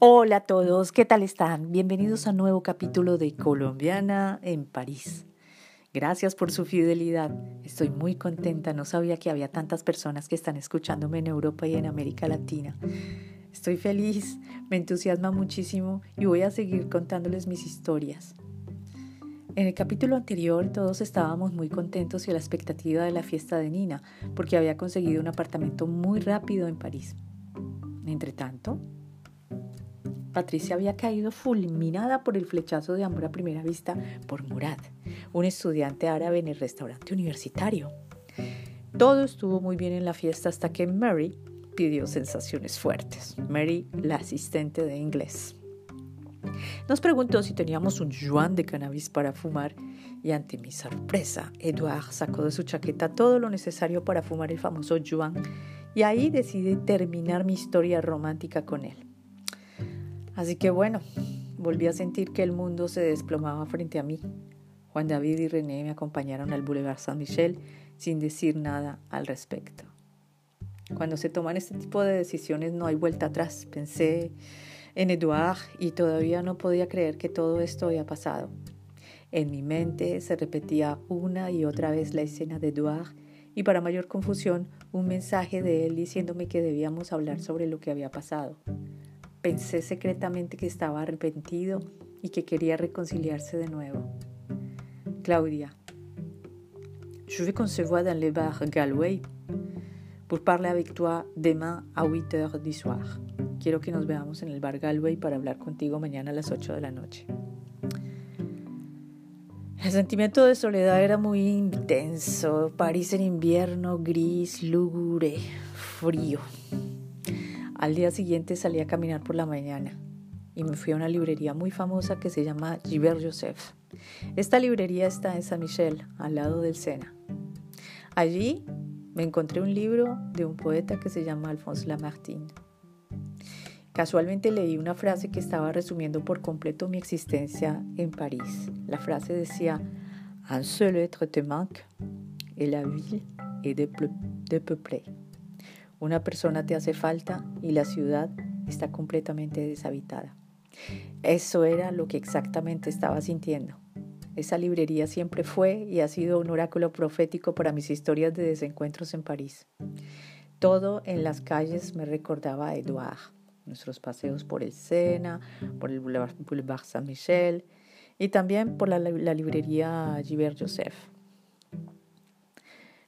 Hola a todos, ¿qué tal están? Bienvenidos a un nuevo capítulo de Colombiana en París. Gracias por su fidelidad. Estoy muy contenta, no sabía que había tantas personas que están escuchándome en Europa y en América Latina. Estoy feliz, me entusiasma muchísimo y voy a seguir contándoles mis historias. En el capítulo anterior todos estábamos muy contentos y a la expectativa de la fiesta de Nina, porque había conseguido un apartamento muy rápido en París. Entre tanto, Patricia había caído fulminada por el flechazo de amor a primera vista por Murad, un estudiante árabe en el restaurante universitario. Todo estuvo muy bien en la fiesta hasta que Mary pidió sensaciones fuertes. Mary, la asistente de inglés. Nos preguntó si teníamos un yuan de cannabis para fumar y ante mi sorpresa, Edouard sacó de su chaqueta todo lo necesario para fumar el famoso yuan y ahí decidí terminar mi historia romántica con él. Así que bueno, volví a sentir que el mundo se desplomaba frente a mí. Juan David y René me acompañaron al Boulevard Saint-Michel sin decir nada al respecto. Cuando se toman este tipo de decisiones no hay vuelta atrás. Pensé en Edouard y todavía no podía creer que todo esto había pasado. En mi mente se repetía una y otra vez la escena de Edouard y para mayor confusión un mensaje de él diciéndome que debíamos hablar sobre lo que había pasado. Pensé secretamente que estaba arrepentido y que quería reconciliarse de nuevo. Claudia. Je vais concevoir dans le bar Galway pour parler avec toi demain à 8 heures du soir. Quiero que nos veamos en el bar Galway para hablar contigo mañana a las 8 de la noche. El sentimiento de soledad era muy intenso. París en invierno, gris, lúgubre, frío. Al día siguiente salí a caminar por la mañana y me fui a una librería muy famosa que se llama Gilbert Joseph. Esta librería está en Saint-Michel, al lado del Sena. Allí me encontré un libro de un poeta que se llama Alphonse Lamartine. Casualmente leí una frase que estaba resumiendo por completo mi existencia en París. La frase decía, Un seul être te manque et la ville est dépeuplée. Una persona te hace falta y la ciudad está completamente deshabitada. Eso era lo que exactamente estaba sintiendo. Esa librería siempre fue y ha sido un oráculo profético para mis historias de desencuentros en París. Todo en las calles me recordaba a Edouard, nuestros paseos por el Sena, por el Boulevard, Saint-Michel y también por la, librería Gilbert Joseph.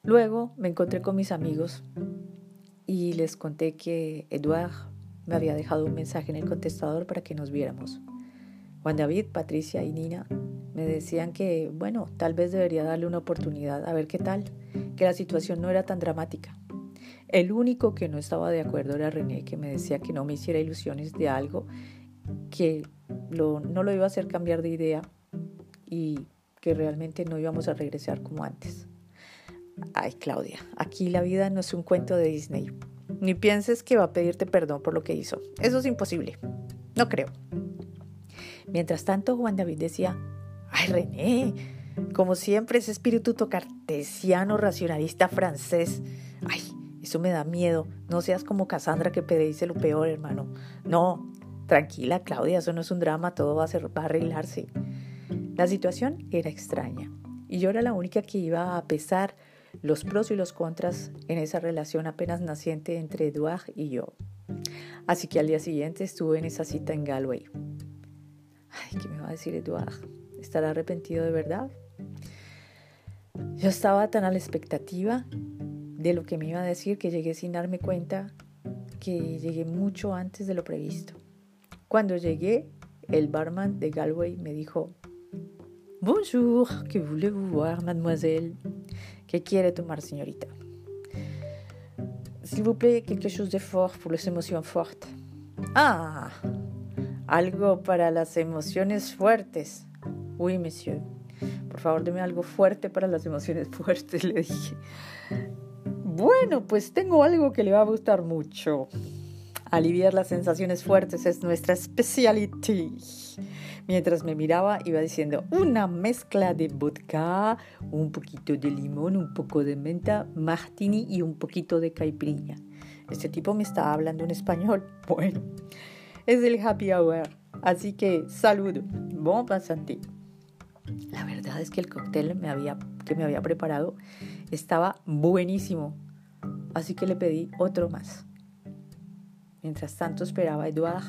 Luego me encontré con mis amigos y les conté que Eduard me había dejado un mensaje en el contestador para que nos viéramos. Juan David, Patricia y Nina me decían que, bueno, tal vez debería darle una oportunidad a ver qué tal, que la situación no era tan dramática. El único que no estaba de acuerdo era René, que me decía que no me hiciera ilusiones de algo, que no lo iba a hacer cambiar de idea y que realmente no íbamos a regresar como antes. Ay, Claudia, aquí la vida no es un cuento de Disney. Ni pienses que va a pedirte perdón por lo que hizo. Eso es imposible. No creo. Mientras tanto, Juan David decía, ay, René, como siempre ese espíritu cartesiano, racionalista francés. Ay, eso me da miedo. No seas como Cassandra que dice lo peor, hermano. No, tranquila, Claudia, eso no es un drama, todo va a, ser, va a arreglarse. La situación era extraña y yo era la única que iba a pesar los pros y los contras en esa relación apenas naciente entre Eduard y yo. Así que al día siguiente estuve en esa cita en Galway. Ay, ¿qué me va a decir Eduard? ¿Estará arrepentido de verdad? Yo estaba tan a la expectativa de lo que me iba a decir que llegué sin darme cuenta que llegué mucho antes de lo previsto. Cuando llegué, el barman de Galway me dijo, Bonjour, que voulez-vous voir, mademoiselle? ¿Qué quiere tomar, señorita? S'il vous plaît, quelque chose de fort pour les émotions fortes. Ah, algo para las emociones fuertes. Oui, monsieur. Por favor, deme algo fuerte para las emociones fuertes, le dije. Bueno, pues tengo algo que le va a gustar mucho. Aliviar las sensaciones fuertes es nuestra especialidad. Mientras me miraba, iba diciendo una mezcla de vodka, un poquito de limón, un poco de menta, martini y un poquito de caipirinha. Este tipo me estaba hablando en español. Bueno, es el happy hour. Así que saludo. Bon pasante. La verdad es que el cóctel que me había preparado estaba buenísimo. Así que le pedí otro más. Mientras tanto esperaba a Eduard,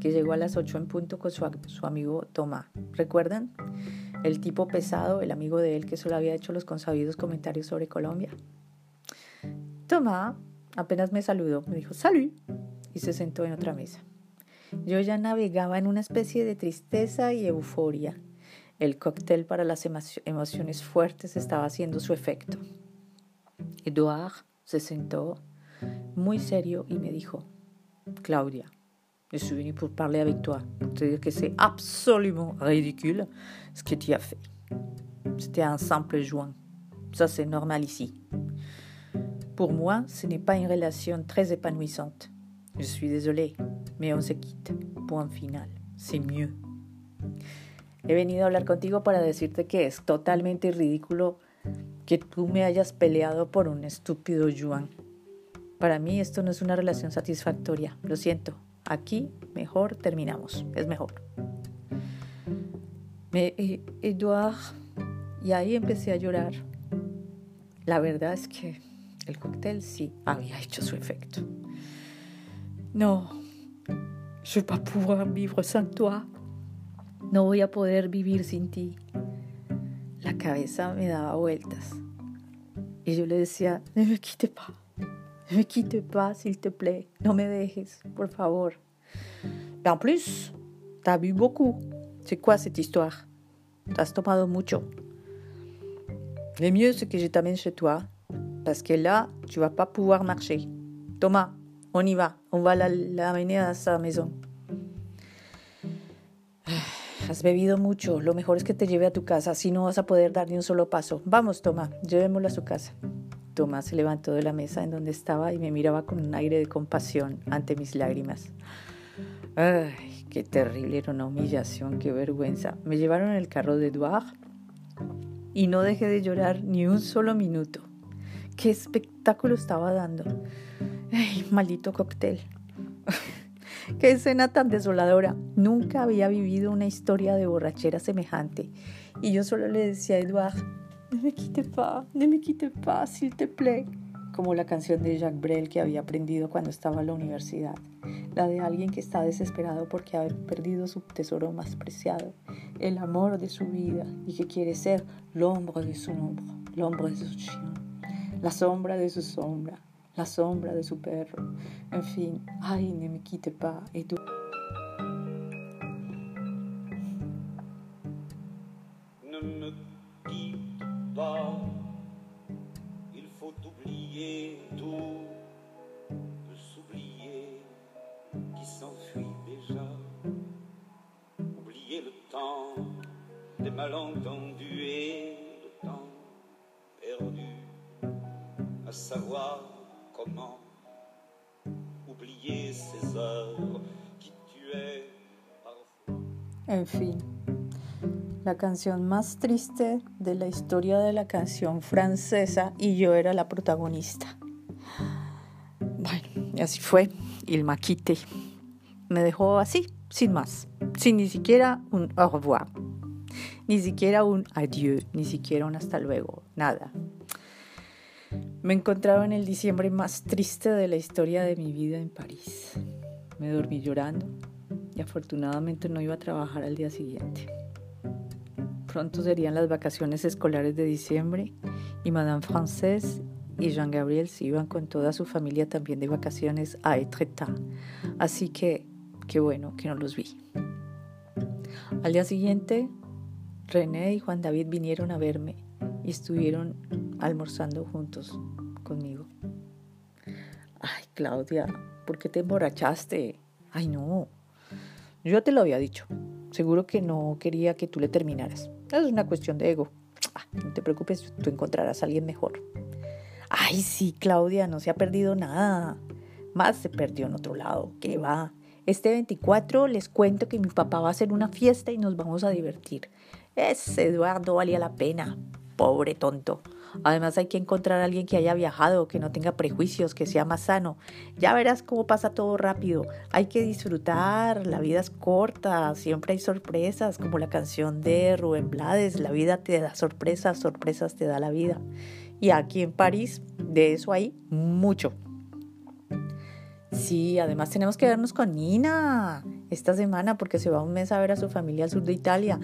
que llegó a las 8 en punto con su, su amigo Tomás. ¿Recuerdan? El tipo pesado, el amigo de él que solo había hecho los consabidos comentarios sobre Colombia. Tomás apenas me saludó, me dijo salud y se sentó en otra mesa. Yo ya navegaba en una especie de tristeza y euforia. El cóctel para las emociones fuertes estaba haciendo su efecto. Edouard se sentó muy serio y me dijo, Claudia, je suis venu pour parler avec toi, pour te dire que c'est absolument ridicule ce que tu as fait. C'était un simple joint. Ça, c'est normal ici. Pour moi, ce n'est pas une relation très épanouissante. Je suis désolée, mais on se quitte. Point final. C'est mieux. He venido a hablar contigo para decirte que es totalmente ridículo que tú me hayas peleado por un estúpido yuan. Para mí esto no es una relación satisfactoria. Lo siento. Aquí mejor terminamos. Es mejor. Me, eh, y ahí empecé a llorar. La verdad es que el cóctel sí había hecho su efecto. No, je vais pas pouvoir vivre sans toi. No voy a poder vivir sin ti. La cabeza me daba vueltas. Y yo le decía, ne me quitte pas. Me quitte pas, s'il te plaît. No me dejes, por favor. Et en plus, t'as bu beaucoup. C'est quoi cette histoire T'as tomado mucho. Le mieux, c'est que je t'amène chez toi. Parce que là, tu vas pas pouvoir marcher. Thomas, on y va. On va l'amener a sa maison. Has bebido mucho. Lo mejor es que te lleve a tu casa. Así no vas a poder dar ni un solo paso. Vamos, Toma, llevémoslo a su casa. Tomás se levantó de la mesa en donde estaba y me miraba con un aire de compasión ante mis lágrimas. Ay, qué terrible, era una humillación, qué vergüenza. Me llevaron en el carro de Eduard y no dejé de llorar ni un solo minuto. Qué espectáculo estaba dando. Ay, maldito cóctel. Qué escena tan desoladora. Nunca había vivido una historia de borrachera semejante. Y yo solo le decía a Edouard, no me quite pas, no me quite pas, s'il te plaît. Como la canción de Jacques Brel que había aprendido cuando estaba en la universidad. La de alguien que está desesperado porque ha perdido su tesoro más preciado, el amor de su vida y que quiere ser l'ombre de su nombre, l'ombre de su chien, la sombra de su sombra, la sombra de su perro. En fin, ay, ne me quitte pas. Et tú... qui s'enfuit déjà, oublier le temps des malentendus et le temps perdu, à savoir comment oublier ces heures qui tuaient parfois. En fin, la canción más triste de la historia de la canción francesa y yo era la protagonista. Bueno, y así fue, il m'a quitté. Me dejó así, sin más, sin ni siquiera un au revoir, ni siquiera un adieu, ni siquiera un hasta luego, nada. Me encontraba en el diciembre más triste de la historia de mi vida en París. Me dormí llorando y afortunadamente no iba a trabajar al día siguiente. Pronto serían las vacaciones escolares de diciembre y Madame Frances y Jean-Gabriel se iban con toda su familia también de vacaciones a Etretat. Así que, qué bueno que no los vi. Al día siguiente, René y Juan David vinieron a verme y estuvieron almorzando juntos conmigo. Ay, Claudia, ¿por qué te emborrachaste? Ay, no. Yo te lo había dicho. Seguro que no quería que tú le terminaras. Es una cuestión de ego. Ah, no te preocupes, tú encontrarás a alguien mejor. Ay, sí, Claudia, no se ha perdido nada. Más se perdió en otro lado. ¿Qué va? Este 24 les cuento que mi papá va a hacer una fiesta y nos vamos a divertir. Ese Eduardo valía la pena. Pobre tonto. Además hay que encontrar a alguien que haya viajado, que no tenga prejuicios, que sea más sano. Ya verás cómo pasa todo rápido. Hay que disfrutar, la vida es corta, siempre hay sorpresas, como la canción de Rubén Blades, la vida te da sorpresas, sorpresas te da la vida. Y aquí en París, de eso hay mucho. Sí, además tenemos que vernos con Nina esta semana porque se va un mes a ver a su familia al sur de Italia.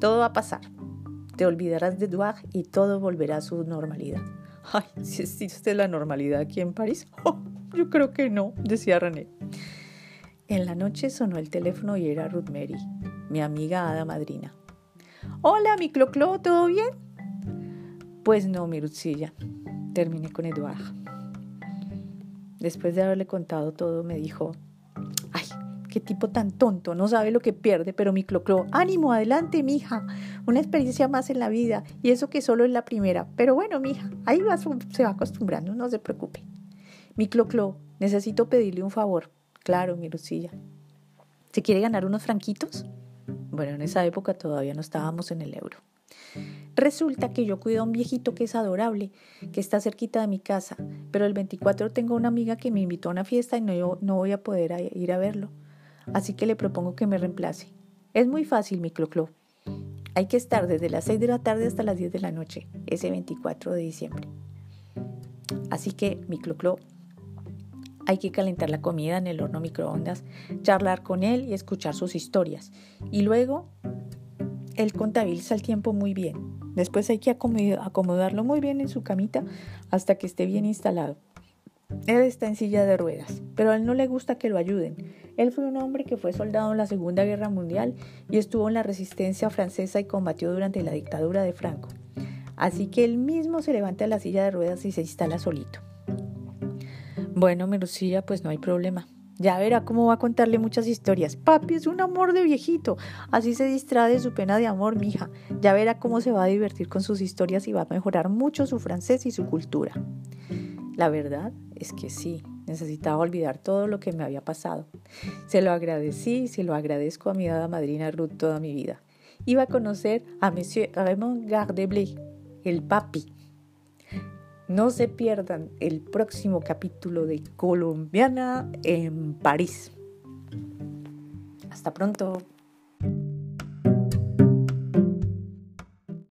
Todo va a pasar. Te olvidarás de Edouard y todo volverá a su normalidad. Ay, si existe la normalidad aquí en París. Oh, yo creo que no, decía René. En la noche sonó el teléfono y era Ruth Mary, mi amiga hada madrina. Hola, mi Cloclo, ¿todo bien? Pues no, mi Ruthcilla. Terminé con Eduard. Después de haberle contado todo, me dijo, ay, qué tipo tan tonto, no sabe lo que pierde, pero mi cloclo, ánimo, adelante, mija, una experiencia más en la vida, y eso que solo es la primera, pero bueno, mija, ahí va, se va acostumbrando, no se preocupe. Mi cloclo, necesito pedirle un favor. Claro, mi Lucilla. ¿Se quiere ganar unos franquitos? Bueno, en esa época todavía no estábamos en el euro. Resulta que yo cuido a un viejito que es adorable, que está cerquita de mi casa, pero el 24 tengo una amiga que me invitó a una fiesta y no, voy a poder ir a verlo. Así que le propongo que me reemplace. Es muy fácil, mi cloclo. Hay que estar desde las 6 de la tarde hasta las 10 de la noche, ese 24 de diciembre. Así que, mi cloclo, hay que calentar la comida en el horno microondas, charlar con él y escuchar sus historias. Y luego él contabiliza el tiempo muy bien. Después hay que acomodarlo muy bien en su camita hasta que esté bien instalado. Él está en silla de ruedas, pero a él no le gusta que lo ayuden. Él fue un hombre que fue soldado en la Segunda Guerra Mundial y estuvo en la resistencia francesa y combatió durante la dictadura de Franco. Así que él mismo se levanta de la silla de ruedas y se instala solito. Bueno, Merusilla, pues no hay problema. Ya verá cómo va a contarle muchas historias. Papi es un amor de viejito. Así se distrae de su pena de amor, mija. Ya verá cómo se va a divertir con sus historias y va a mejorar mucho su francés y su cultura. La verdad es que sí, necesitaba olvidar todo lo que me había pasado. Se lo agradecí y se lo agradezco a mi hada madrina Ruth toda mi vida. Iba a conocer a Monsieur Raymond Gardeblé, el papi, no se pierdan el próximo capítulo de Colombiana en París. Hasta pronto.